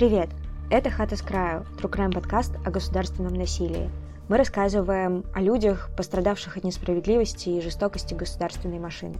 Привет! Это «Хата с краю» – True подкаст о государственном насилии. Мы рассказываем о людях, пострадавших от несправедливости и жестокости государственной машины.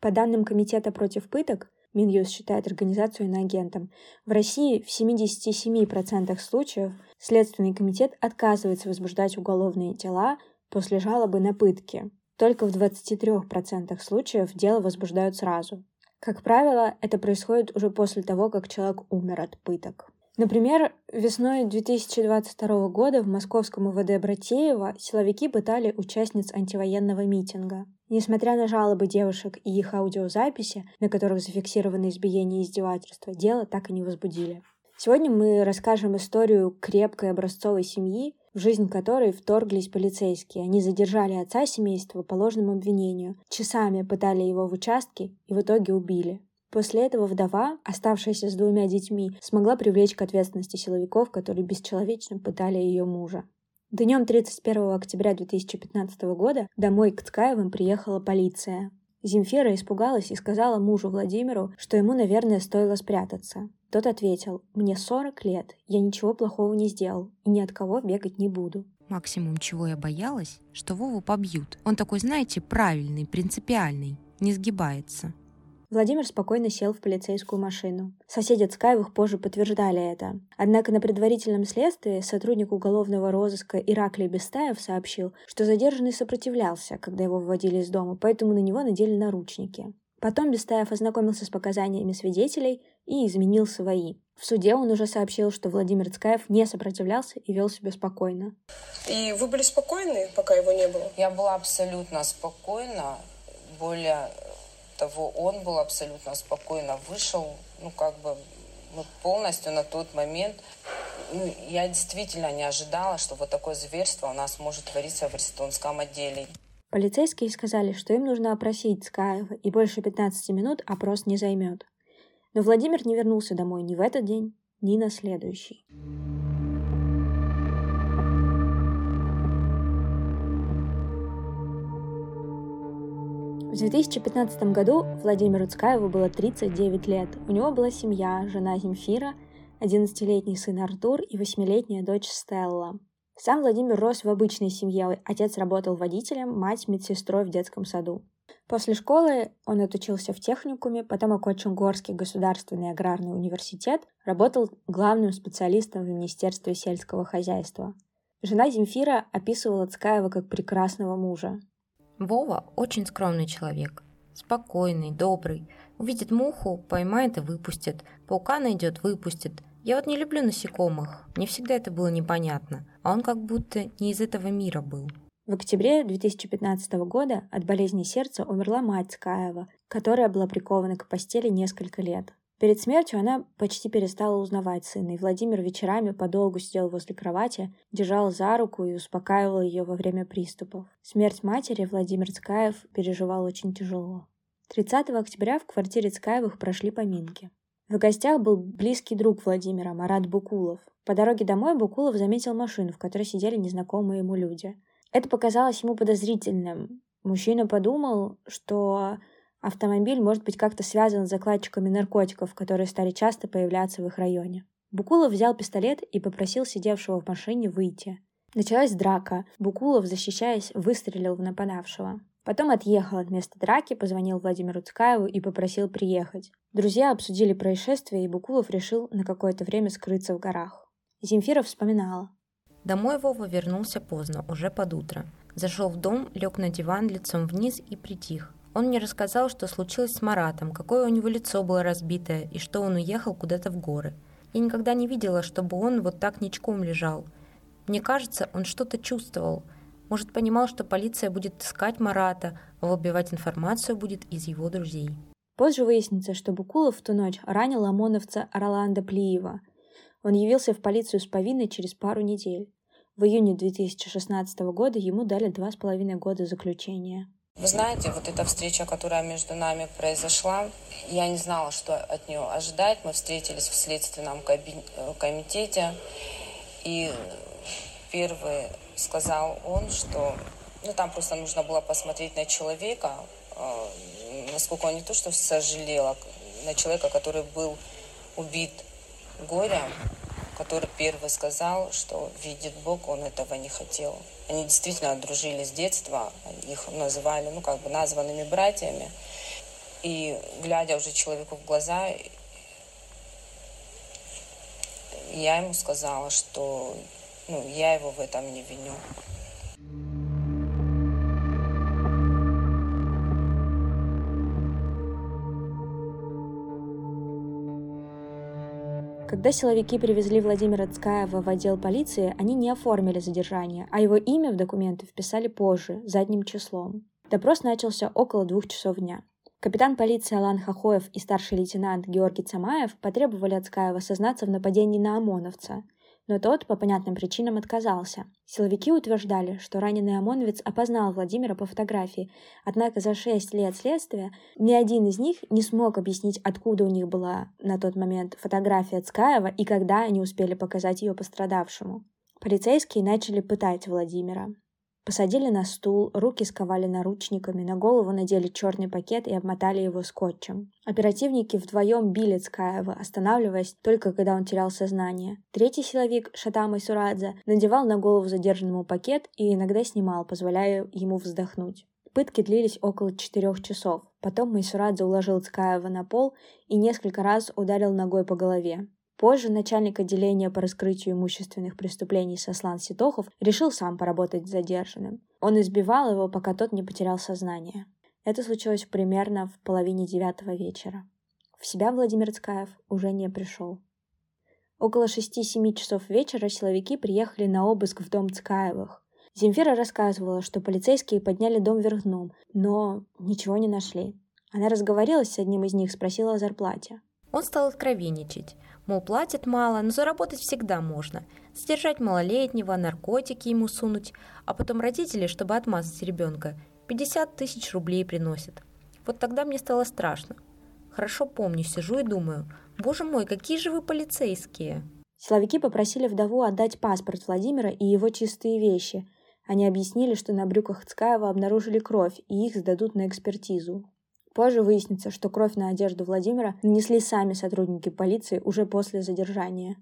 По данным Комитета против пыток, Минюст считает организацию иноагентом. В России в 77% случаев Следственный комитет отказывается возбуждать уголовные дела после жалобы на пытки. Только в 23% случаев дело возбуждают сразу. Как правило, это происходит уже после того, как человек умер от пыток. Например, весной 2022 года в московском УВД Братеева силовики пытали участниц антивоенного митинга. Несмотря на жалобы девушек и их аудиозаписи, на которых зафиксированы избиения и издевательства, дело так и не возбудили. Сегодня мы расскажем историю крепкой образцовой семьи, в жизнь которой вторглись полицейские. Они задержали отца семейства по ложному обвинению, часами пытали его в участке и в итоге убили. После этого вдова, оставшаяся с двумя детьми, смогла привлечь к ответственности силовиков, которые бесчеловечно пытали ее мужа. Днем 31 октября 2015 года домой к Ткаевым приехала полиция. Земфира испугалась и сказала мужу Владимиру, что ему, наверное, стоило спрятаться. Тот ответил, «Мне 40 лет, я ничего плохого не сделал и ни от кого бегать не буду». Максимум, чего я боялась, что Вову побьют. Он такой, знаете, правильный, принципиальный, не сгибается. Владимир спокойно сел в полицейскую машину. Соседи Цкаевых позже подтверждали это. Однако на предварительном следствии сотрудник уголовного розыска Ираклий Бестаев сообщил, что задержанный сопротивлялся, когда его выводили из дома, поэтому на него надели наручники. Потом Бестаев ознакомился с показаниями свидетелей и изменил свои. В суде он уже сообщил, что Владимир Цкаев не сопротивлялся и вел себя спокойно. И вы были спокойны, пока его не было? Я была абсолютно спокойна. Более того, он был абсолютно спокойно вышел, ну, как бы, ну, полностью на тот момент. Ну, я действительно не ожидала, что вот такое зверство у нас может твориться в арестонском отделе. Полицейские сказали, что им нужно опросить Скаева, и больше 15 минут опрос не займет. Но Владимир не вернулся домой ни в этот день, ни на следующий. В 2015 году Владимиру Цкаеву было 39 лет. У него была семья, жена Земфира, 11-летний сын Артур и 8-летняя дочь Стелла. Сам Владимир рос в обычной семье. Отец работал водителем, мать – медсестрой в детском саду. После школы он отучился в техникуме, потом окончил Горский государственный аграрный университет, работал главным специалистом в Министерстве сельского хозяйства. Жена Земфира описывала Цкаева как прекрасного мужа. Вова очень скромный человек. Спокойный, добрый. Увидит муху, поймает и выпустит. Паука найдет, выпустит. Я вот не люблю насекомых. Мне всегда это было непонятно. А он как будто не из этого мира был. В октябре 2015 года от болезни сердца умерла мать Скаева, которая была прикована к постели несколько лет. Перед смертью она почти перестала узнавать сына, и Владимир вечерами подолгу сидел возле кровати, держал за руку и успокаивал ее во время приступов. Смерть матери Владимир Цкаев переживал очень тяжело. 30 октября в квартире Цкаевых прошли поминки. В гостях был близкий друг Владимира, Марат Букулов. По дороге домой Букулов заметил машину, в которой сидели незнакомые ему люди. Это показалось ему подозрительным. Мужчина подумал, что Автомобиль может быть как-то связан с закладчиками наркотиков, которые стали часто появляться в их районе. Букулов взял пистолет и попросил сидевшего в машине выйти. Началась драка. Букулов, защищаясь, выстрелил в нападавшего. Потом отъехал от места драки, позвонил Владимиру Цкаеву и попросил приехать. Друзья обсудили происшествие, и Букулов решил на какое-то время скрыться в горах. Земфира вспоминала. Домой Вова вернулся поздно, уже под утро. Зашел в дом, лег на диван лицом вниз и притих. Он мне рассказал, что случилось с Маратом, какое у него лицо было разбитое и что он уехал куда-то в горы. Я никогда не видела, чтобы он вот так ничком лежал. Мне кажется, он что-то чувствовал. Может, понимал, что полиция будет искать Марата, а выбивать информацию будет из его друзей. Позже выяснится, что Букулов в ту ночь ранил ОМОНовца Роланда Плиева. Он явился в полицию с повинной через пару недель. В июне 2016 года ему дали два с половиной года заключения. Вы знаете, вот эта встреча, которая между нами произошла, я не знала, что от нее ожидать. Мы встретились в следственном комитете, и первый сказал он, что ну, там просто нужно было посмотреть на человека, э, насколько он не то что сожалел, а на человека, который был убит горя, который первый сказал, что видит Бог, он этого не хотел. Они действительно дружили с детства, их называли, ну, как бы названными братьями. И глядя уже человеку в глаза, я ему сказала, что ну, я его в этом не виню. Когда силовики привезли Владимира Цкаева в отдел полиции, они не оформили задержание, а его имя в документы вписали позже, задним числом. Допрос начался около двух часов дня. Капитан полиции Алан Хахоев и старший лейтенант Георгий Цамаев потребовали от Цкаева сознаться в нападении на ОМОНовца, но тот по понятным причинам отказался. Силовики утверждали, что раненый ОМОНовец опознал Владимира по фотографии, однако за шесть лет следствия ни один из них не смог объяснить, откуда у них была на тот момент фотография Цкаева и когда они успели показать ее пострадавшему. Полицейские начали пытать Владимира. Посадили на стул, руки сковали наручниками, на голову надели черный пакет и обмотали его скотчем. Оперативники вдвоем били Цкаева, останавливаясь только когда он терял сознание. Третий силовик, Шатам Сурадзе, надевал на голову задержанному пакет и иногда снимал, позволяя ему вздохнуть. Пытки длились около четырех часов. Потом Майсурадзе уложил Цкаева на пол и несколько раз ударил ногой по голове. Позже начальник отделения по раскрытию имущественных преступлений Сослан Ситохов решил сам поработать с задержанным. Он избивал его, пока тот не потерял сознание. Это случилось примерно в половине девятого вечера. В себя Владимир Цкаев уже не пришел. Около шести-семи часов вечера силовики приехали на обыск в дом Цкаевых. Земфира рассказывала, что полицейские подняли дом вверх дном, но ничего не нашли. Она разговорилась с одним из них, спросила о зарплате. Он стал откровенничать. Мол, платят мало, но заработать всегда можно. Содержать малолетнего, наркотики ему сунуть, а потом родители, чтобы отмазать ребенка, 50 тысяч рублей приносят. Вот тогда мне стало страшно. Хорошо помню, сижу и думаю, боже мой, какие же вы полицейские. Силовики попросили вдову отдать паспорт Владимира и его чистые вещи. Они объяснили, что на брюках Цкаева обнаружили кровь, и их сдадут на экспертизу. Позже выяснится, что кровь на одежду Владимира нанесли сами сотрудники полиции уже после задержания.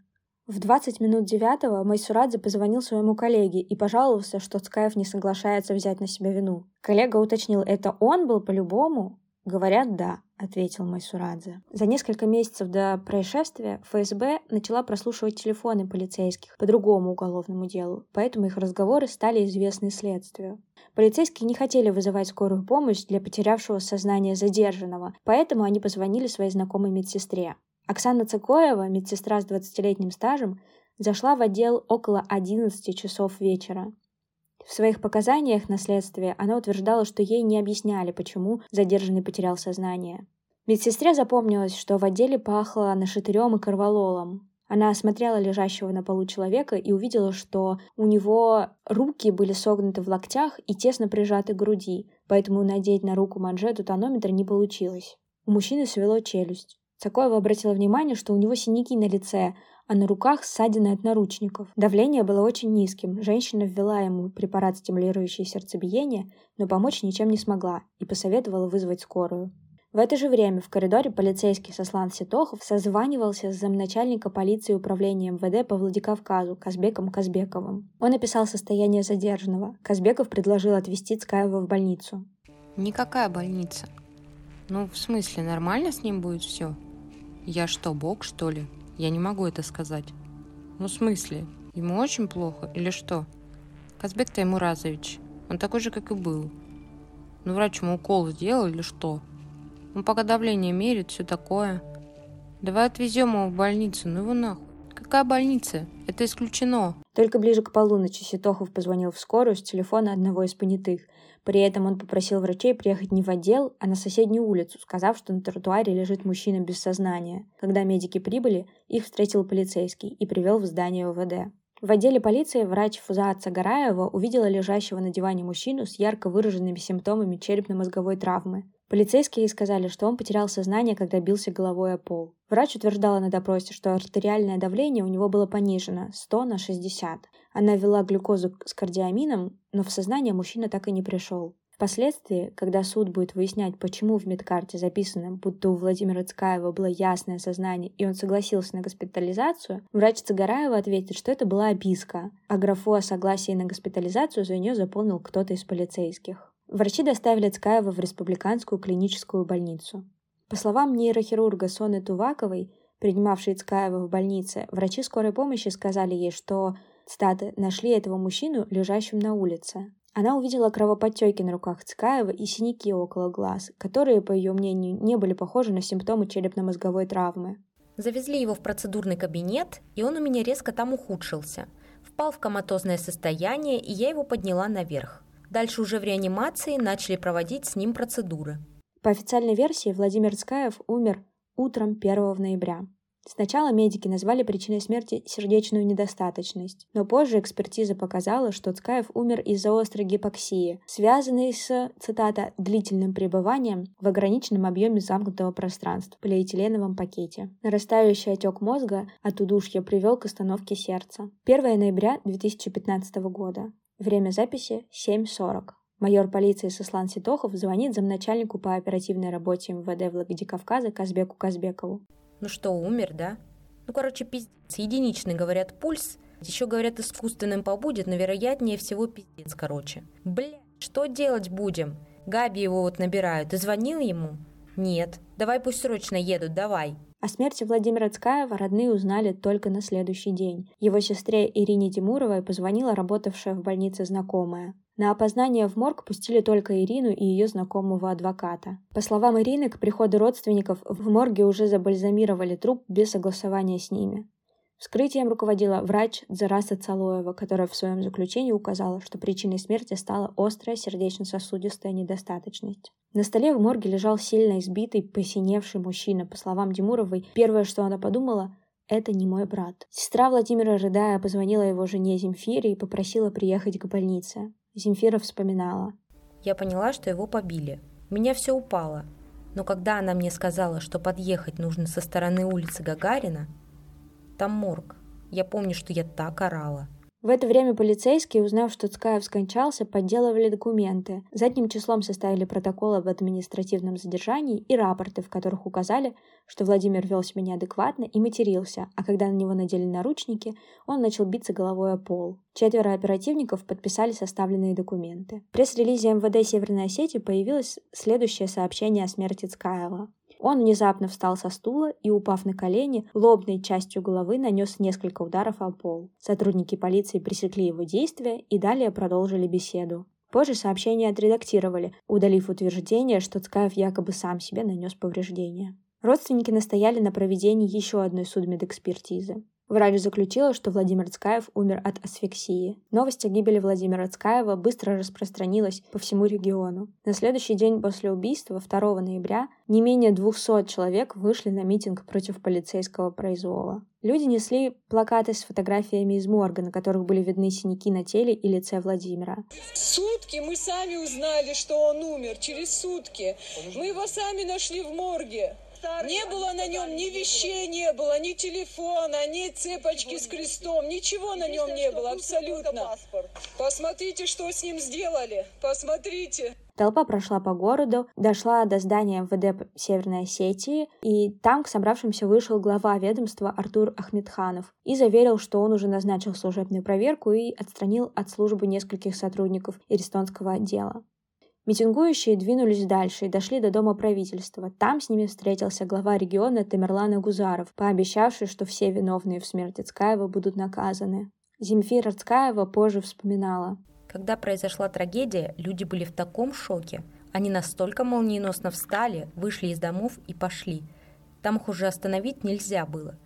В 20 минут девятого Майсурадзе позвонил своему коллеге и пожаловался, что Цкаев не соглашается взять на себя вину. Коллега уточнил, это он был по-любому? Говорят, да, ответил Майсурадзе. За несколько месяцев до происшествия ФСБ начала прослушивать телефоны полицейских по другому уголовному делу, поэтому их разговоры стали известны следствию. Полицейские не хотели вызывать скорую помощь для потерявшего сознание задержанного, поэтому они позвонили своей знакомой медсестре. Оксана Цикоева, медсестра с 20-летним стажем, зашла в отдел около 11 часов вечера. В своих показаниях на следствие она утверждала, что ей не объясняли, почему задержанный потерял сознание. Медсестре запомнилось, что в отделе пахло нашатырем и корвалолом. Она осмотрела лежащего на полу человека и увидела, что у него руки были согнуты в локтях и тесно прижаты к груди, поэтому надеть на руку манжету тонометра не получилось. У мужчины свело челюсть. Цакоева обратила внимание, что у него синяки на лице, а на руках ссадины от наручников. Давление было очень низким. Женщина ввела ему препарат, стимулирующий сердцебиение, но помочь ничем не смогла и посоветовала вызвать скорую. В это же время в коридоре полицейский Сослан Ситохов созванивался с замначальника полиции управления МВД по Владикавказу Казбеком Казбековым. Он описал состояние задержанного. Казбеков предложил отвезти Цкаева в больницу. Никакая больница. Ну, в смысле, нормально с ним будет все? Я что, бог, что ли? Я не могу это сказать. Ну, в смысле? Ему очень плохо или что? Казбек Таймуразович, он такой же, как и был. Ну, врач ему укол сделал или что? Он пока давление мерит, все такое. Давай отвезем его в больницу, ну его нахуй. Какая больница? Это исключено. Только ближе к полуночи Ситохов позвонил в скорую с телефона одного из понятых. При этом он попросил врачей приехать не в отдел, а на соседнюю улицу, сказав, что на тротуаре лежит мужчина без сознания. Когда медики прибыли, их встретил полицейский и привел в здание ОВД. В отделе полиции врач Фузаат Сагараева увидела лежащего на диване мужчину с ярко выраженными симптомами черепно-мозговой травмы. Полицейские сказали, что он потерял сознание, когда бился головой о пол. Врач утверждала на допросе, что артериальное давление у него было понижено 100 на 60. Она ввела глюкозу с кардиамином, но в сознание мужчина так и не пришел. Впоследствии, когда суд будет выяснять, почему в медкарте записано, будто у Владимира Цкаева было ясное сознание, и он согласился на госпитализацию, врач Цагараева ответит, что это была описка, а графу о согласии на госпитализацию за нее заполнил кто-то из полицейских. Врачи доставили Цкаева в республиканскую клиническую больницу. По словам нейрохирурга Соны Туваковой, принимавшей Цкаева в больнице, врачи скорой помощи сказали ей, что, цитаты, «нашли этого мужчину, лежащим на улице». Она увидела кровоподтеки на руках Цкаева и синяки около глаз, которые, по ее мнению, не были похожи на симптомы черепно-мозговой травмы. Завезли его в процедурный кабинет, и он у меня резко там ухудшился. Впал в коматозное состояние, и я его подняла наверх. Дальше уже в реанимации начали проводить с ним процедуры. По официальной версии, Владимир Цкаев умер утром 1 ноября. Сначала медики назвали причиной смерти сердечную недостаточность, но позже экспертиза показала, что Цкаев умер из-за острой гипоксии, связанной с, цитата, «длительным пребыванием в ограниченном объеме замкнутого пространства в полиэтиленовом пакете». Нарастающий отек мозга от удушья привел к остановке сердца. 1 ноября 2015 года. Время записи 7.40. Майор полиции Сослан Ситохов звонит замначальнику по оперативной работе МВД Владикавказа Казбеку Казбекову. Ну что, умер, да? Ну, короче, пиздец. Единичный, говорят, пульс. Еще, говорят, искусственным побудет, но вероятнее всего пиздец, короче. Бля, что делать будем? Габи его вот набирают. Ты звонил ему? Нет. Давай пусть срочно едут, давай. О смерти Владимира Цкаева родные узнали только на следующий день. Его сестре Ирине Тимуровой позвонила работавшая в больнице знакомая. На опознание в морг пустили только Ирину и ее знакомого адвоката. По словам Ирины, к приходу родственников в морге уже забальзамировали труп без согласования с ними. Вскрытием руководила врач Дзараса Цалоева, которая в своем заключении указала, что причиной смерти стала острая сердечно-сосудистая недостаточность. На столе в морге лежал сильно избитый, посиневший мужчина. По словам Димуровой, первое, что она подумала, это не мой брат. Сестра Владимира, рыдая, позвонила его жене Земфире и попросила приехать к больнице. Земфира вспоминала. Я поняла, что его побили. У меня все упало. Но когда она мне сказала, что подъехать нужно со стороны улицы Гагарина, там морг. Я помню, что я так орала. В это время полицейские, узнав, что Цкаев скончался, подделывали документы. Задним числом составили протокол об административном задержании и рапорты, в которых указали, что Владимир вел себя неадекватно и матерился, а когда на него надели наручники, он начал биться головой о пол. Четверо оперативников подписали составленные документы. В пресс-релизе МВД Северной Осетии появилось следующее сообщение о смерти Цкаева. Он внезапно встал со стула и, упав на колени, лобной частью головы нанес несколько ударов о пол. Сотрудники полиции пресекли его действия и далее продолжили беседу. Позже сообщение отредактировали, удалив утверждение, что Цкаев якобы сам себе нанес повреждения. Родственники настояли на проведении еще одной судмедэкспертизы. Врач заключила, что Владимир Цкаев умер от асфиксии. Новость о гибели Владимира Цкаева быстро распространилась по всему региону. На следующий день после убийства, 2 ноября, не менее 200 человек вышли на митинг против полицейского произвола. Люди несли плакаты с фотографиями из морга, на которых были видны синяки на теле и лице Владимира. Сутки мы сами узнали, что он умер. Через сутки. Мы его сами нашли в морге. Не было на нем ни вещей, не было, ни телефона, ни цепочки с крестом, ничего на нем не было, абсолютно. Посмотрите, что с ним сделали, посмотрите. Толпа прошла по городу, дошла до здания МВД Северной Осетии, и там к собравшимся вышел глава ведомства Артур Ахмедханов и заверил, что он уже назначил служебную проверку и отстранил от службы нескольких сотрудников Эристонского отдела. Митингующие двинулись дальше и дошли до Дома правительства. Там с ними встретился глава региона Тамерлан Агузаров, пообещавший, что все виновные в смерти Цкаева будут наказаны. Земфира Цкаева позже вспоминала. Когда произошла трагедия, люди были в таком шоке. Они настолько молниеносно встали, вышли из домов и пошли. Там их уже остановить нельзя было.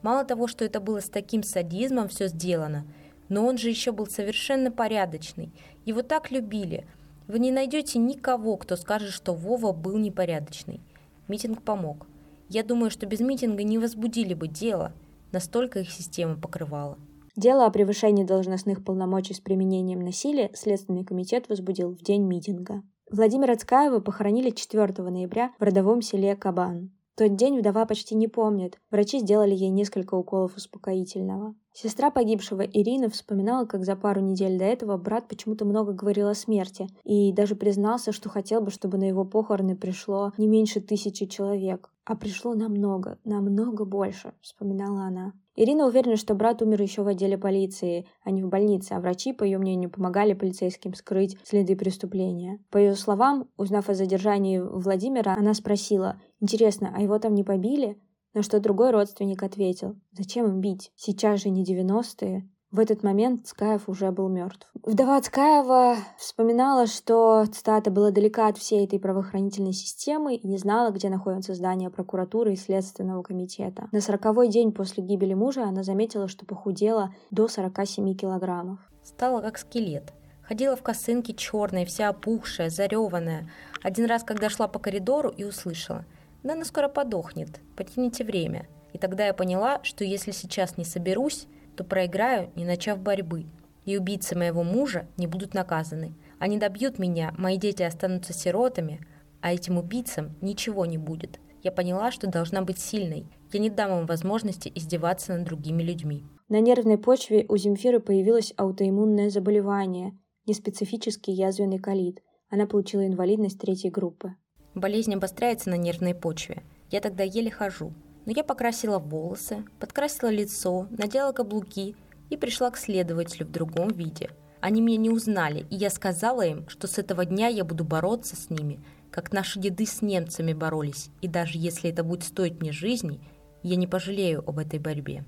Мало того, что это было с таким садизмом все сделано, но он же еще был совершенно порядочный. Его так любили – вы не найдете никого, кто скажет, что Вова был непорядочный. Митинг помог. Я думаю, что без митинга не возбудили бы дело. Настолько их система покрывала. Дело о превышении должностных полномочий с применением насилия Следственный комитет возбудил в день митинга. Владимира Цкаева похоронили 4 ноября в родовом селе Кабан. Тот день вдова почти не помнит. Врачи сделали ей несколько уколов успокоительного. Сестра погибшего Ирина вспоминала, как за пару недель до этого брат почему-то много говорил о смерти и даже признался, что хотел бы, чтобы на его похороны пришло не меньше тысячи человек. А пришло намного, намного больше, вспоминала она. Ирина уверена, что брат умер еще в отделе полиции, а не в больнице, а врачи, по ее мнению, помогали полицейским скрыть следы преступления. По ее словам, узнав о задержании Владимира, она спросила, «Интересно, а его там не побили?» На что другой родственник ответил, «Зачем им бить? Сейчас же не девяностые». В этот момент Цкаев уже был мертв. Вдова Цкаева вспоминала, что, цитата, была далека от всей этой правоохранительной системы и не знала, где находится здание прокуратуры и Следственного комитета. На сороковой день после гибели мужа она заметила, что похудела до 47 килограммов. Стала как скелет. Ходила в косынке черной, вся опухшая, зареванная. Один раз, когда шла по коридору и услышала – да она скоро подохнет, потяните время. И тогда я поняла, что если сейчас не соберусь, то проиграю, не начав борьбы. И убийцы моего мужа не будут наказаны. Они добьют меня, мои дети останутся сиротами, а этим убийцам ничего не будет. Я поняла, что должна быть сильной. Я не дам им возможности издеваться над другими людьми. На нервной почве у Земфиры появилось аутоиммунное заболевание, неспецифический язвенный колит. Она получила инвалидность третьей группы. Болезнь обостряется на нервной почве. Я тогда еле хожу. Но я покрасила волосы, подкрасила лицо, надела каблуки и пришла к следователю в другом виде. Они меня не узнали, и я сказала им, что с этого дня я буду бороться с ними, как наши деды с немцами боролись, и даже если это будет стоить мне жизни, я не пожалею об этой борьбе.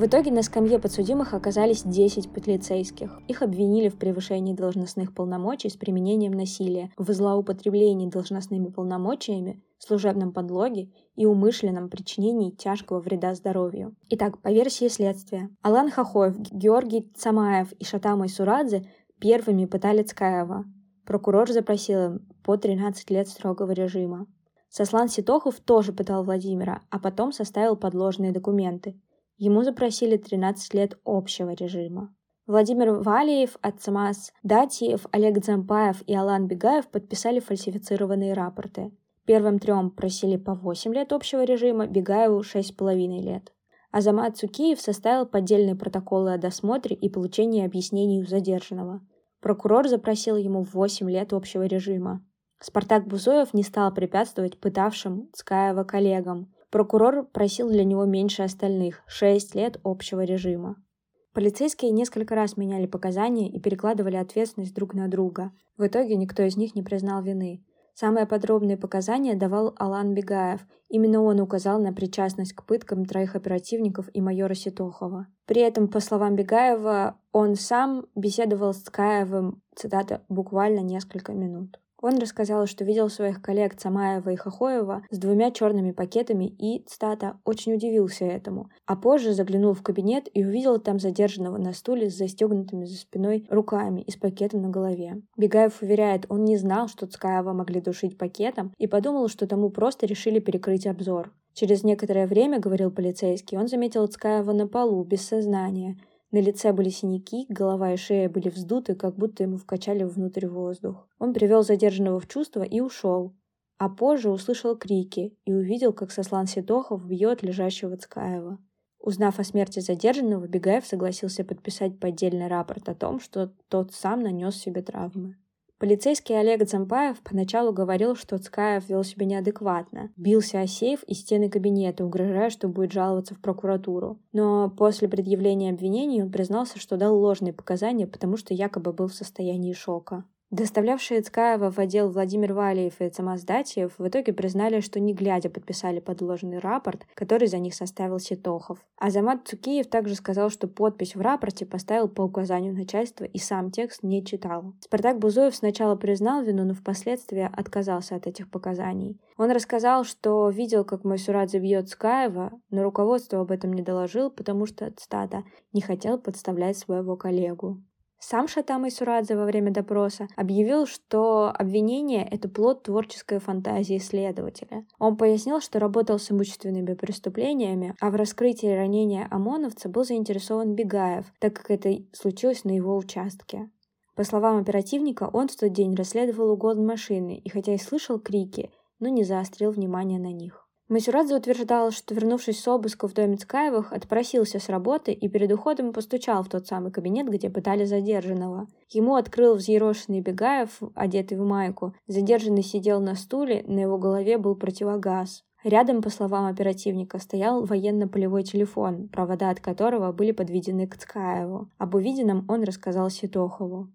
В итоге на скамье подсудимых оказались 10 полицейских. Их обвинили в превышении должностных полномочий с применением насилия, в злоупотреблении должностными полномочиями, служебном подлоге и умышленном причинении тяжкого вреда здоровью. Итак, по версии следствия, Алан Хахоев, Георгий Цамаев и Шатамой Сурадзе первыми пытали Цкаева. Прокурор запросил им по 13 лет строгого режима. Сослан Ситохов тоже пытал Владимира, а потом составил подложные документы – Ему запросили 13 лет общего режима. Владимир Валиев, Ацамас Датиев, Олег Дзампаев и Алан Бегаев подписали фальсифицированные рапорты. Первым трем просили по 8 лет общего режима, Бегаеву 6,5 лет. Азамат Цукиев составил поддельные протоколы о досмотре и получении объяснений у задержанного. Прокурор запросил ему 8 лет общего режима. Спартак Бузоев не стал препятствовать пытавшим Цкаева коллегам, Прокурор просил для него меньше остальных – 6 лет общего режима. Полицейские несколько раз меняли показания и перекладывали ответственность друг на друга. В итоге никто из них не признал вины. Самые подробные показания давал Алан Бегаев. Именно он указал на причастность к пыткам троих оперативников и майора Ситохова. При этом, по словам Бегаева, он сам беседовал с Ткаевым, цитата, буквально несколько минут. Он рассказал, что видел своих коллег Цамаева и Хохоева с двумя черными пакетами и, цитата, «очень удивился этому». А позже заглянул в кабинет и увидел там задержанного на стуле с застегнутыми за спиной руками и с пакетом на голове. Бегаев уверяет, он не знал, что Цкаева могли душить пакетом и подумал, что тому просто решили перекрыть обзор. Через некоторое время, говорил полицейский, он заметил Цкаева на полу, без сознания, на лице были синяки, голова и шея были вздуты, как будто ему вкачали внутрь воздух. Он привел задержанного в чувство и ушел. А позже услышал крики и увидел, как Сослан Ситохов бьет лежащего Цкаева. Узнав о смерти задержанного, Бегаев согласился подписать поддельный рапорт о том, что тот сам нанес себе травмы. Полицейский Олег Зампаев поначалу говорил, что Цкаев вел себя неадекватно, бился о сейф и стены кабинета, угрожая, что будет жаловаться в прокуратуру. Но после предъявления обвинений он признался, что дал ложные показания, потому что якобы был в состоянии шока. Доставлявшие Цкаева в отдел Владимир Валиев и Цамаз Датьев в итоге признали, что не глядя подписали подложенный рапорт, который за них составил Ситохов. Азамат Цукиев также сказал, что подпись в рапорте поставил по указанию начальства и сам текст не читал. Спартак Бузоев сначала признал вину, но впоследствии отказался от этих показаний. Он рассказал, что видел, как мой Сурадзе бьет Цкаева, но руководство об этом не доложил, потому что, цитата, «не хотел подставлять своего коллегу». Сам Шатам Сурадзе во время допроса объявил, что обвинение — это плод творческой фантазии следователя. Он пояснил, что работал с имущественными преступлениями, а в раскрытии ранения ОМОНовца был заинтересован Бегаев, так как это случилось на его участке. По словам оперативника, он в тот день расследовал угон машины и хотя и слышал крики, но не заострил внимание на них. Масюрадзе утверждал, что, вернувшись с обыска в доме Цкаевых, отпросился с работы и перед уходом постучал в тот самый кабинет, где пытали задержанного. Ему открыл взъерошенный Бегаев, одетый в майку. Задержанный сидел на стуле, на его голове был противогаз. Рядом, по словам оперативника, стоял военно-полевой телефон, провода от которого были подведены к Цкаеву. Об увиденном он рассказал Ситохову.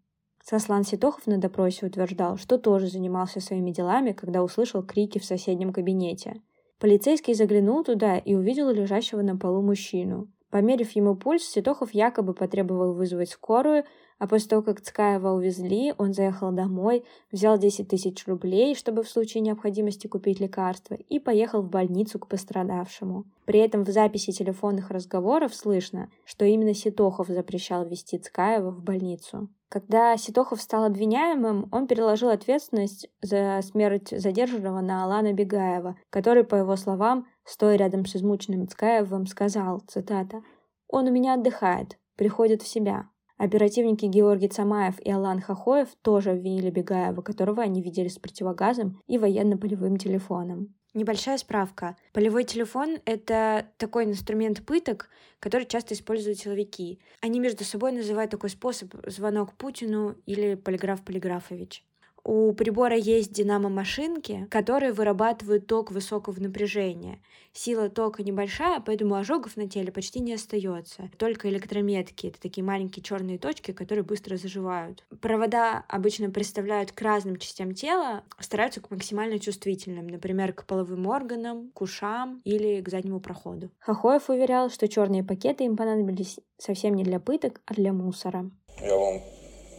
Сослан Ситохов на допросе утверждал, что тоже занимался своими делами, когда услышал крики в соседнем кабинете. Полицейский заглянул туда и увидел лежащего на полу мужчину. Померив ему пульс, Ситохов якобы потребовал вызвать скорую, а после того, как Цкаева увезли, он заехал домой, взял 10 тысяч рублей, чтобы в случае необходимости купить лекарства, и поехал в больницу к пострадавшему. При этом в записи телефонных разговоров слышно, что именно Ситохов запрещал вести Цкаева в больницу. Когда Ситохов стал обвиняемым, он переложил ответственность за смерть задержанного на Алана Бегаева, который, по его словам, стоя рядом с измученным Цкаевым, сказал, цитата, «Он у меня отдыхает, приходит в себя». Оперативники Георгий Цамаев и Алан Хахоев тоже обвинили Бегаева, которого они видели с противогазом и военно-полевым телефоном. Небольшая справка. Полевой телефон — это такой инструмент пыток, который часто используют силовики. Они между собой называют такой способ звонок Путину или полиграф Полиграфович. У прибора есть динамо-машинки, которые вырабатывают ток высокого напряжения. Сила тока небольшая, поэтому ожогов на теле почти не остается. Только электрометки — это такие маленькие черные точки, которые быстро заживают. Провода обычно представляют к разным частям тела, стараются к максимально чувствительным, например, к половым органам, к ушам или к заднему проходу. Хохоев уверял, что черные пакеты им понадобились совсем не для пыток, а для мусора. Я вам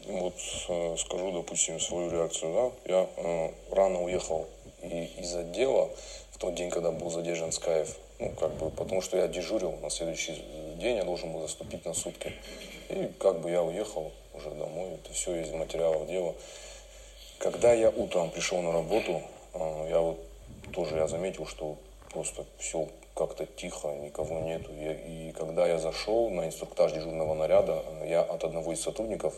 вот э, скажу, допустим, свою реакцию, да, я э, рано уехал и, из отдела в тот день, когда был задержан Скаев, ну, как бы, потому что я дежурил на следующий день, я должен был заступить на сутки. И как бы я уехал уже домой, это все из материалов дела. Когда я утром пришел на работу, э, я вот тоже я заметил, что просто все как-то тихо, никого нету. И, и когда я зашел на инструктаж дежурного наряда, я от одного из сотрудников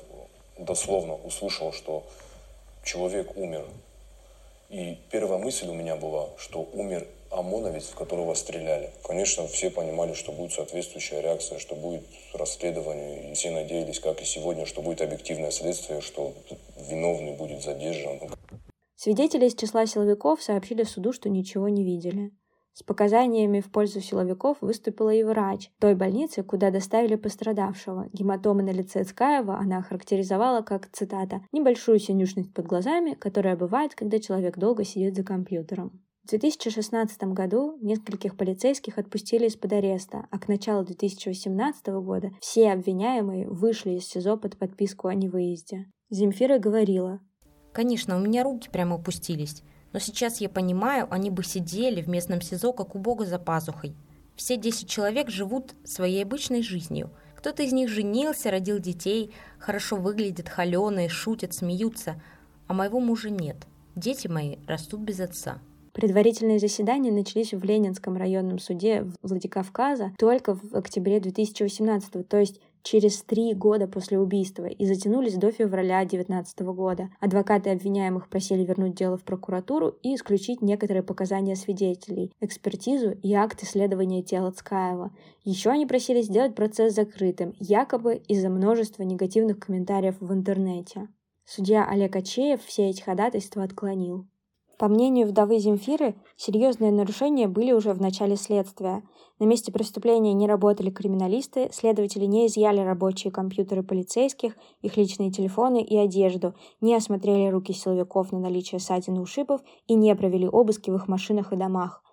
дословно услышал, что человек умер. И первая мысль у меня была, что умер ОМОНовец, в которого стреляли. Конечно, все понимали, что будет соответствующая реакция, что будет расследование. И все надеялись, как и сегодня, что будет объективное следствие, что виновный будет задержан. Свидетели из числа силовиков сообщили суду, что ничего не видели. С показаниями в пользу силовиков выступила и врач той больницы, куда доставили пострадавшего. Гематомы на лице Цкаева она охарактеризовала как, цитата, «небольшую синюшность под глазами, которая бывает, когда человек долго сидит за компьютером». В 2016 году нескольких полицейских отпустили из-под ареста, а к началу 2018 года все обвиняемые вышли из СИЗО под подписку о невыезде. Земфира говорила, «Конечно, у меня руки прямо опустились. Но сейчас я понимаю, они бы сидели в местном СИЗО, как у Бога за пазухой. Все 10 человек живут своей обычной жизнью. Кто-то из них женился, родил детей, хорошо выглядит, холеные, шутят, смеются. А моего мужа нет. Дети мои растут без отца. Предварительные заседания начались в Ленинском районном суде Владикавказа только в октябре 2018, то есть через три года после убийства и затянулись до февраля 2019 года. Адвокаты обвиняемых просили вернуть дело в прокуратуру и исключить некоторые показания свидетелей, экспертизу и акт исследования тела Цкаева. Еще они просили сделать процесс закрытым, якобы из-за множества негативных комментариев в интернете. Судья Олег Ачеев все эти ходатайства отклонил. По мнению вдовы Земфиры, серьезные нарушения были уже в начале следствия. На месте преступления не работали криминалисты, следователи не изъяли рабочие компьютеры полицейских, их личные телефоны и одежду, не осмотрели руки силовиков на наличие ссадин и ушибов и не провели обыски в их машинах и домах.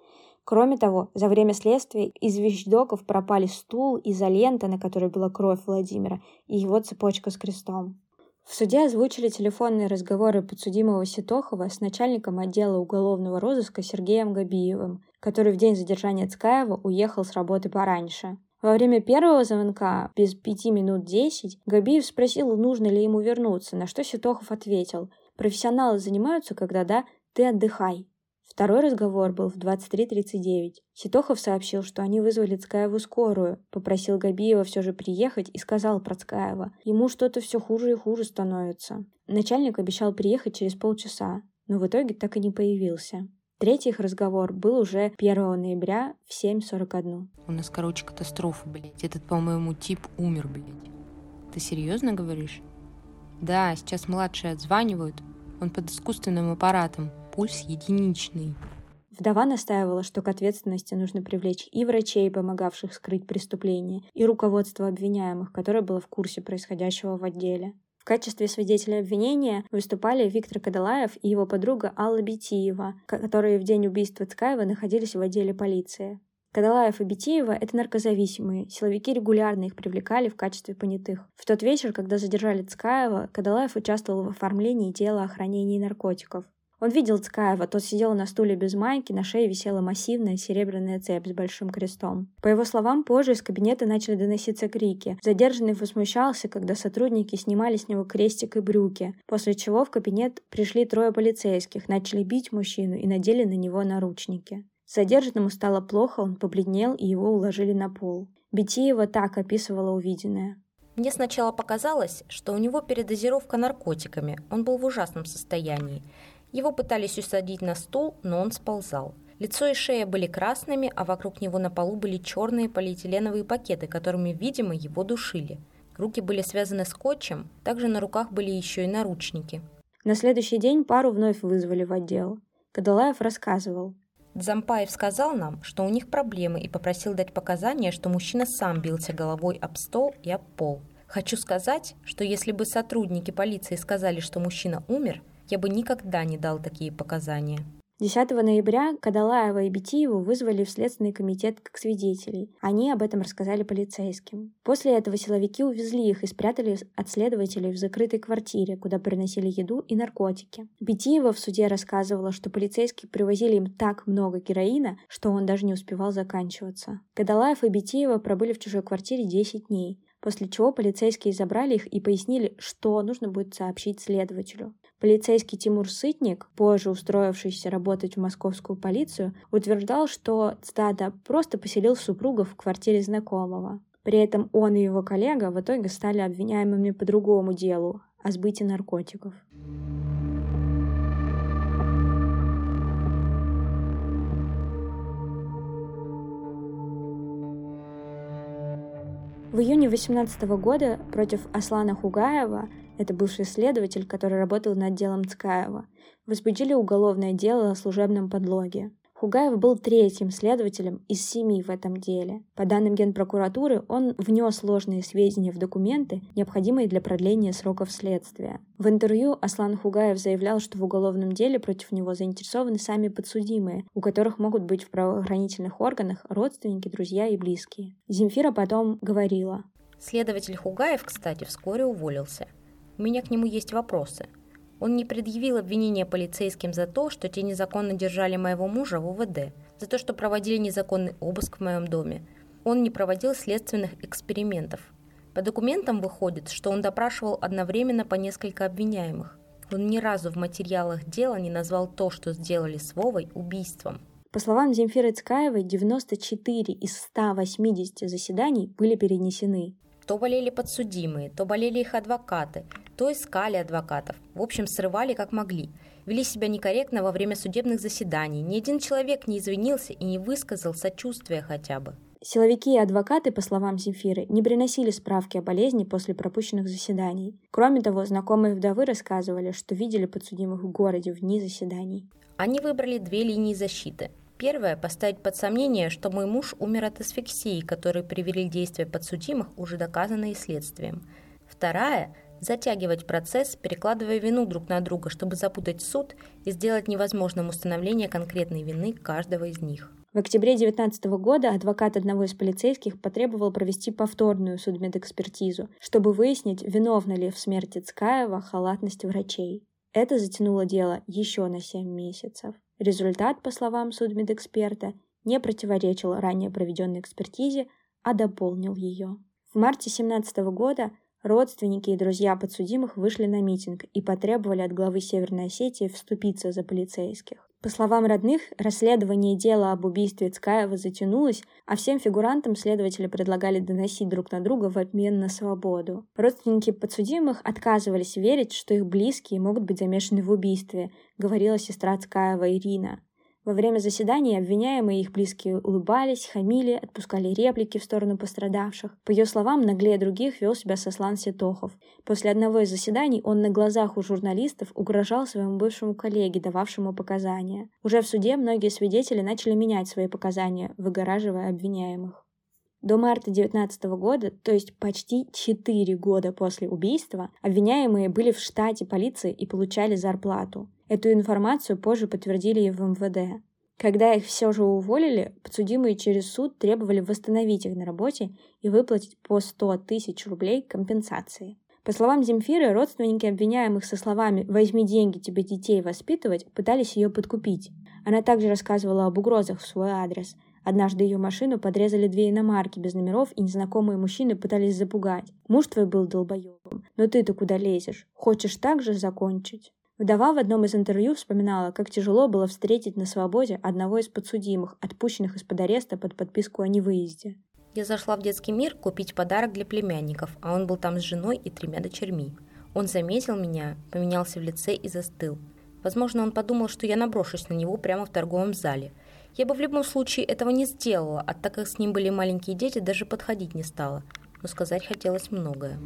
Кроме того, за время следствия из вещдоков пропали стул, изолента, на которой была кровь Владимира, и его цепочка с крестом. В суде озвучили телефонные разговоры подсудимого Ситохова с начальником отдела уголовного розыска Сергеем Габиевым, который в день задержания Цкаева уехал с работы пораньше. Во время первого звонка, без пяти минут десять, Габиев спросил, нужно ли ему вернуться, на что Ситохов ответил, «Профессионалы занимаются, когда да, ты отдыхай». Второй разговор был в 23.39. Ситохов сообщил, что они вызвали Цкаеву скорую, попросил Габиева все же приехать и сказал про Цкаева. Ему что-то все хуже и хуже становится. Начальник обещал приехать через полчаса, но в итоге так и не появился. Третий их разговор был уже 1 ноября в 7.41. У нас, короче, катастрофа, блядь. Этот, по-моему, тип умер, блядь. Ты серьезно говоришь? Да, сейчас младшие отзванивают. Он под искусственным аппаратом. Пульс единичный. Вдова настаивала, что к ответственности нужно привлечь и врачей, помогавших скрыть преступление, и руководство обвиняемых, которое было в курсе происходящего в отделе. В качестве свидетеля обвинения выступали Виктор Кадалаев и его подруга Алла Битиева, которые в день убийства Цкаева находились в отделе полиции. Кадалаев и Битиева — это наркозависимые. Силовики регулярно их привлекали в качестве понятых. В тот вечер, когда задержали Цкаева, Кадалаев участвовал в оформлении дела о хранении наркотиков. Он видел Цкаева, тот сидел на стуле без майки, на шее висела массивная серебряная цепь с большим крестом. По его словам, позже из кабинета начали доноситься крики. Задержанный возмущался, когда сотрудники снимали с него крестик и брюки, после чего в кабинет пришли трое полицейских, начали бить мужчину и надели на него наручники. Задержанному стало плохо, он побледнел и его уложили на пол. Битиева так описывала увиденное. Мне сначала показалось, что у него передозировка наркотиками, он был в ужасном состоянии. Его пытались усадить на стул, но он сползал. Лицо и шея были красными, а вокруг него на полу были черные полиэтиленовые пакеты, которыми, видимо, его душили. Руки были связаны скотчем, также на руках были еще и наручники. На следующий день пару вновь вызвали в отдел. Кадалаев рассказывал. Дзампаев сказал нам, что у них проблемы и попросил дать показания, что мужчина сам бился головой об стол и об пол. Хочу сказать, что если бы сотрудники полиции сказали, что мужчина умер, я бы никогда не дал такие показания. 10 ноября Кадалаева и Битиеву вызвали в Следственный комитет как свидетелей. Они об этом рассказали полицейским. После этого силовики увезли их и спрятали от следователей в закрытой квартире, куда приносили еду и наркотики. Битиева в суде рассказывала, что полицейские привозили им так много героина, что он даже не успевал заканчиваться. Кадалаев и Битиева пробыли в чужой квартире 10 дней после чего полицейские забрали их и пояснили, что нужно будет сообщить следователю. Полицейский Тимур Сытник, позже устроившийся работать в московскую полицию, утверждал, что, цитата, «просто поселил супруга в квартире знакомого». При этом он и его коллега в итоге стали обвиняемыми по другому делу – о сбытии наркотиков. В июне 2018 года против Аслана Хугаева, это бывший следователь, который работал над делом Цкаева, возбудили уголовное дело о служебном подлоге. Хугаев был третьим следователем из семи в этом деле. По данным Генпрокуратуры, он внес ложные сведения в документы, необходимые для продления сроков следствия. В интервью Аслан Хугаев заявлял, что в уголовном деле против него заинтересованы сами подсудимые, у которых могут быть в правоохранительных органах родственники, друзья и близкие. Земфира потом говорила. Следователь Хугаев, кстати, вскоре уволился. У меня к нему есть вопросы. Он не предъявил обвинения полицейским за то, что те незаконно держали моего мужа в УВД, за то, что проводили незаконный обыск в моем доме. Он не проводил следственных экспериментов. По документам выходит, что он допрашивал одновременно по несколько обвиняемых. Он ни разу в материалах дела не назвал то, что сделали с Вовой, убийством. По словам Земфиры Цкаевой, 94 из 180 заседаний были перенесены. То болели подсудимые, то болели их адвокаты, то искали адвокатов. В общем, срывали как могли. Вели себя некорректно во время судебных заседаний. Ни один человек не извинился и не высказал сочувствия хотя бы. Силовики и адвокаты, по словам Земфиры, не приносили справки о болезни после пропущенных заседаний. Кроме того, знакомые вдовы рассказывали, что видели подсудимых в городе в дни заседаний. Они выбрали две линии защиты. Первое – поставить под сомнение, что мой муж умер от асфиксии, которые привели действия подсудимых, уже доказанные следствием. Вторая затягивать процесс, перекладывая вину друг на друга, чтобы запутать суд и сделать невозможным установление конкретной вины каждого из них. В октябре 2019 года адвокат одного из полицейских потребовал провести повторную судмедэкспертизу, чтобы выяснить, виновна ли в смерти Цкаева халатность врачей. Это затянуло дело еще на 7 месяцев. Результат, по словам судмедэксперта, не противоречил ранее проведенной экспертизе, а дополнил ее. В марте 17 года родственники и друзья подсудимых вышли на митинг и потребовали от главы Северной Осетии вступиться за полицейских. По словам родных, расследование дела об убийстве Цкаева затянулось, а всем фигурантам следователи предлагали доносить друг на друга в обмен на свободу. Родственники подсудимых отказывались верить, что их близкие могут быть замешаны в убийстве, говорила сестра Цкаева Ирина. Во время заседания обвиняемые и их близкие улыбались, хамили, отпускали реплики в сторону пострадавших. По ее словам, наглее других вел себя Сослан Сетохов. После одного из заседаний он на глазах у журналистов угрожал своему бывшему коллеге, дававшему показания. Уже в суде многие свидетели начали менять свои показания, выгораживая обвиняемых. До марта 2019 года, то есть почти 4 года после убийства, обвиняемые были в штате полиции и получали зарплату. Эту информацию позже подтвердили и в МВД. Когда их все же уволили, подсудимые через суд требовали восстановить их на работе и выплатить по 100 тысяч рублей компенсации. По словам Земфиры, родственники обвиняемых со словами «возьми деньги, тебе детей воспитывать» пытались ее подкупить. Она также рассказывала об угрозах в свой адрес. Однажды ее машину подрезали две иномарки без номеров, и незнакомые мужчины пытались запугать. «Муж твой был долбоебом, но ты-то куда лезешь? Хочешь так же закончить?» Вдова в одном из интервью вспоминала, как тяжело было встретить на свободе одного из подсудимых, отпущенных из-под ареста под подписку о невыезде. Я зашла в детский мир купить подарок для племянников, а он был там с женой и тремя дочерьми. Он заметил меня, поменялся в лице и застыл. Возможно, он подумал, что я наброшусь на него прямо в торговом зале. Я бы в любом случае этого не сделала, а так как с ним были маленькие дети, даже подходить не стала. Но сказать хотелось многое.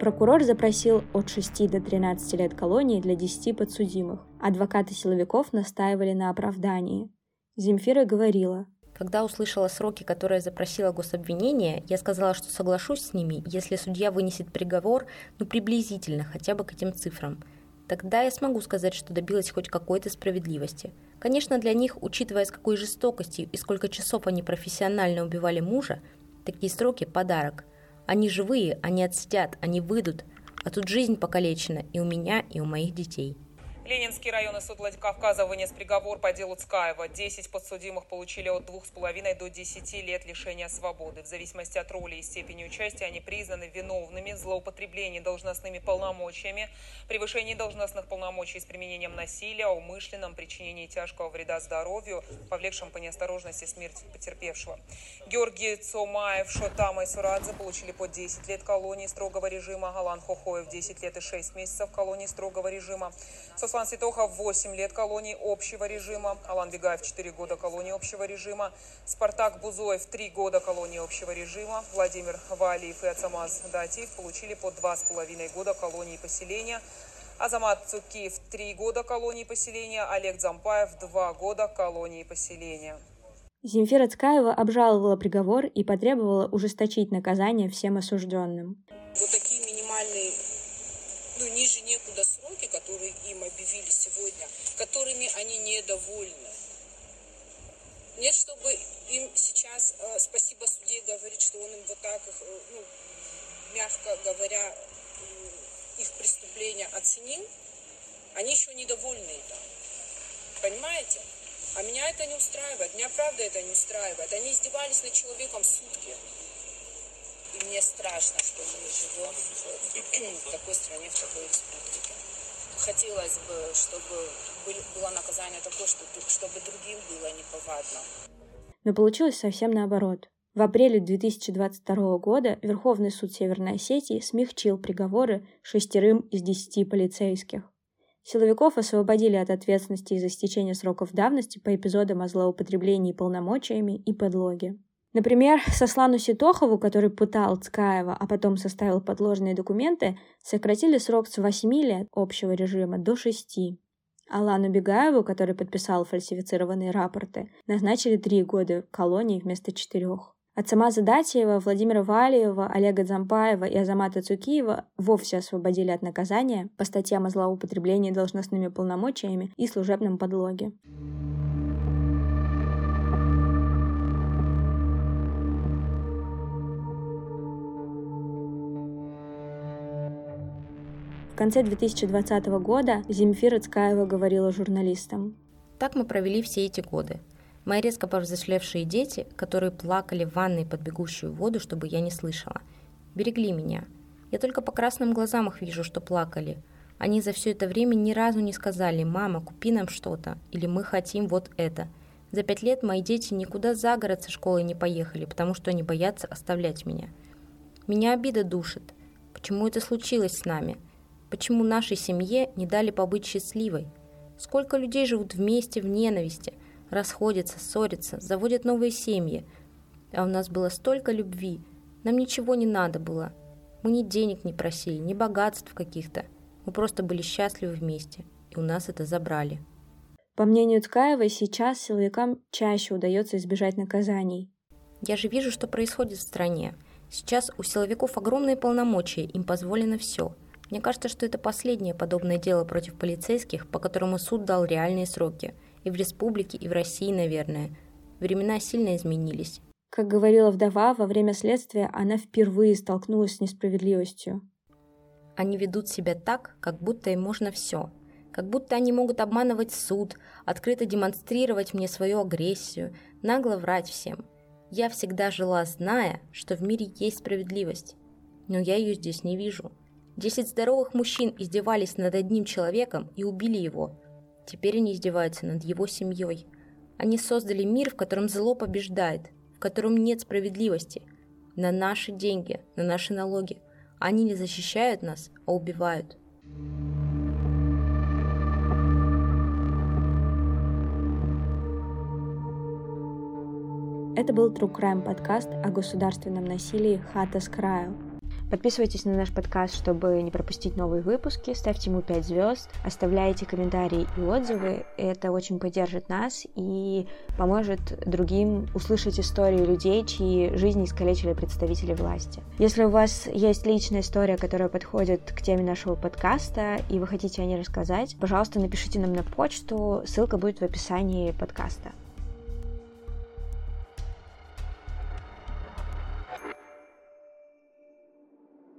Прокурор запросил от 6 до 13 лет колонии для 10 подсудимых. Адвокаты силовиков настаивали на оправдании. Земфира говорила, когда услышала сроки, которые запросила гособвинение, я сказала, что соглашусь с ними, если судья вынесет приговор, ну приблизительно, хотя бы к этим цифрам. Тогда я смогу сказать, что добилась хоть какой-то справедливости. Конечно, для них, учитывая с какой жестокостью и сколько часов они профессионально убивали мужа, такие сроки – подарок – они живые, они отсидят, они выйдут, а тут жизнь покалечена и у меня, и у моих детей. Ленинский районный суд Владикавказа вынес приговор по делу Цкаева. Десять подсудимых получили от двух с половиной до десяти лет лишения свободы. В зависимости от роли и степени участия они признаны виновными в злоупотреблении должностными полномочиями, превышении должностных полномочий с применением насилия, умышленном причинении тяжкого вреда здоровью, повлекшем по неосторожности смерть потерпевшего. Георгий Цомаев, Шотама и Сурадзе получили по 10 лет колонии строгого режима, Алан Хохоев 10 лет и 6 месяцев колонии строгого режима. Руслан Ситохов 8 лет колонии общего режима, Алан Бегаев 4 года колонии общего режима, Спартак Бузоев 3 года колонии общего режима, Владимир Валиев и Ацамаз Датиев получили по 2,5 года колонии поселения, Азамат Цукиев 3 года колонии поселения, Олег Зампаев 2 года колонии поселения. Земфира Цкаева обжаловала приговор и потребовала ужесточить наказание всем осужденным. Вот такие минимальные ну, ниже которые им объявили сегодня, которыми они недовольны. Нет, чтобы им сейчас, э, спасибо суде, говорить, что он им вот так, э, ну, мягко говоря, э, их преступления оценил, они еще недовольны этим. Понимаете? А меня это не устраивает, меня правда это не устраивает. Они издевались над человеком сутки. И мне страшно, что мы живем в такой стране, в такой республике. Хотелось бы, чтобы было наказание такое, чтобы другим было неповадно. Но получилось совсем наоборот. В апреле 2022 года Верховный суд Северной Осетии смягчил приговоры шестерым из десяти полицейских. Силовиков освободили от ответственности из-за стечения сроков давности по эпизодам о злоупотреблении полномочиями и подлоге. Например, Сослану Ситохову, который пытал Цкаева, а потом составил подложные документы, сократили срок с 8 лет общего режима до 6. Алану Бегаеву, который подписал фальсифицированные рапорты, назначили 3 года колонии вместо 4. От Самаза Датьева, Владимира Валиева, Олега Зампаева и Азамата Цукиева вовсе освободили от наказания по статьям о злоупотреблении должностными полномочиями и служебном подлоге. В конце 2020 года Земфира Цкаева говорила журналистам. Так мы провели все эти годы. Мои резко повзрослевшие дети, которые плакали в ванной под бегущую воду, чтобы я не слышала, берегли меня. Я только по красным глазам их вижу, что плакали. Они за все это время ни разу не сказали «мама, купи нам что-то» или «мы хотим вот это». За пять лет мои дети никуда за город со школы не поехали, потому что они боятся оставлять меня. Меня обида душит. Почему это случилось с нами? Почему нашей семье не дали побыть счастливой? Сколько людей живут вместе в ненависти – расходятся, ссорятся, заводят новые семьи. А у нас было столько любви, нам ничего не надо было. Мы ни денег не просили, ни богатств каких-то. Мы просто были счастливы вместе, и у нас это забрали. По мнению Ткаевой, сейчас силовикам чаще удается избежать наказаний. Я же вижу, что происходит в стране. Сейчас у силовиков огромные полномочия, им позволено все. Мне кажется, что это последнее подобное дело против полицейских, по которому суд дал реальные сроки – и в республике, и в России, наверное. Времена сильно изменились. Как говорила вдова, во время следствия она впервые столкнулась с несправедливостью. Они ведут себя так, как будто им можно все. Как будто они могут обманывать суд, открыто демонстрировать мне свою агрессию, нагло врать всем. Я всегда жила, зная, что в мире есть справедливость. Но я ее здесь не вижу. Десять здоровых мужчин издевались над одним человеком и убили его. Теперь они издеваются над его семьей. Они создали мир, в котором зло побеждает, в котором нет справедливости. На наши деньги, на наши налоги. Они не защищают нас, а убивают. Это был True Crime подкаст о государственном насилии «Хата с краю». Подписывайтесь на наш подкаст, чтобы не пропустить новые выпуски, ставьте ему 5 звезд, оставляйте комментарии и отзывы. Это очень поддержит нас и поможет другим услышать истории людей, чьи жизни искалечили представители власти. Если у вас есть личная история, которая подходит к теме нашего подкаста, и вы хотите о ней рассказать, пожалуйста, напишите нам на почту, ссылка будет в описании подкаста.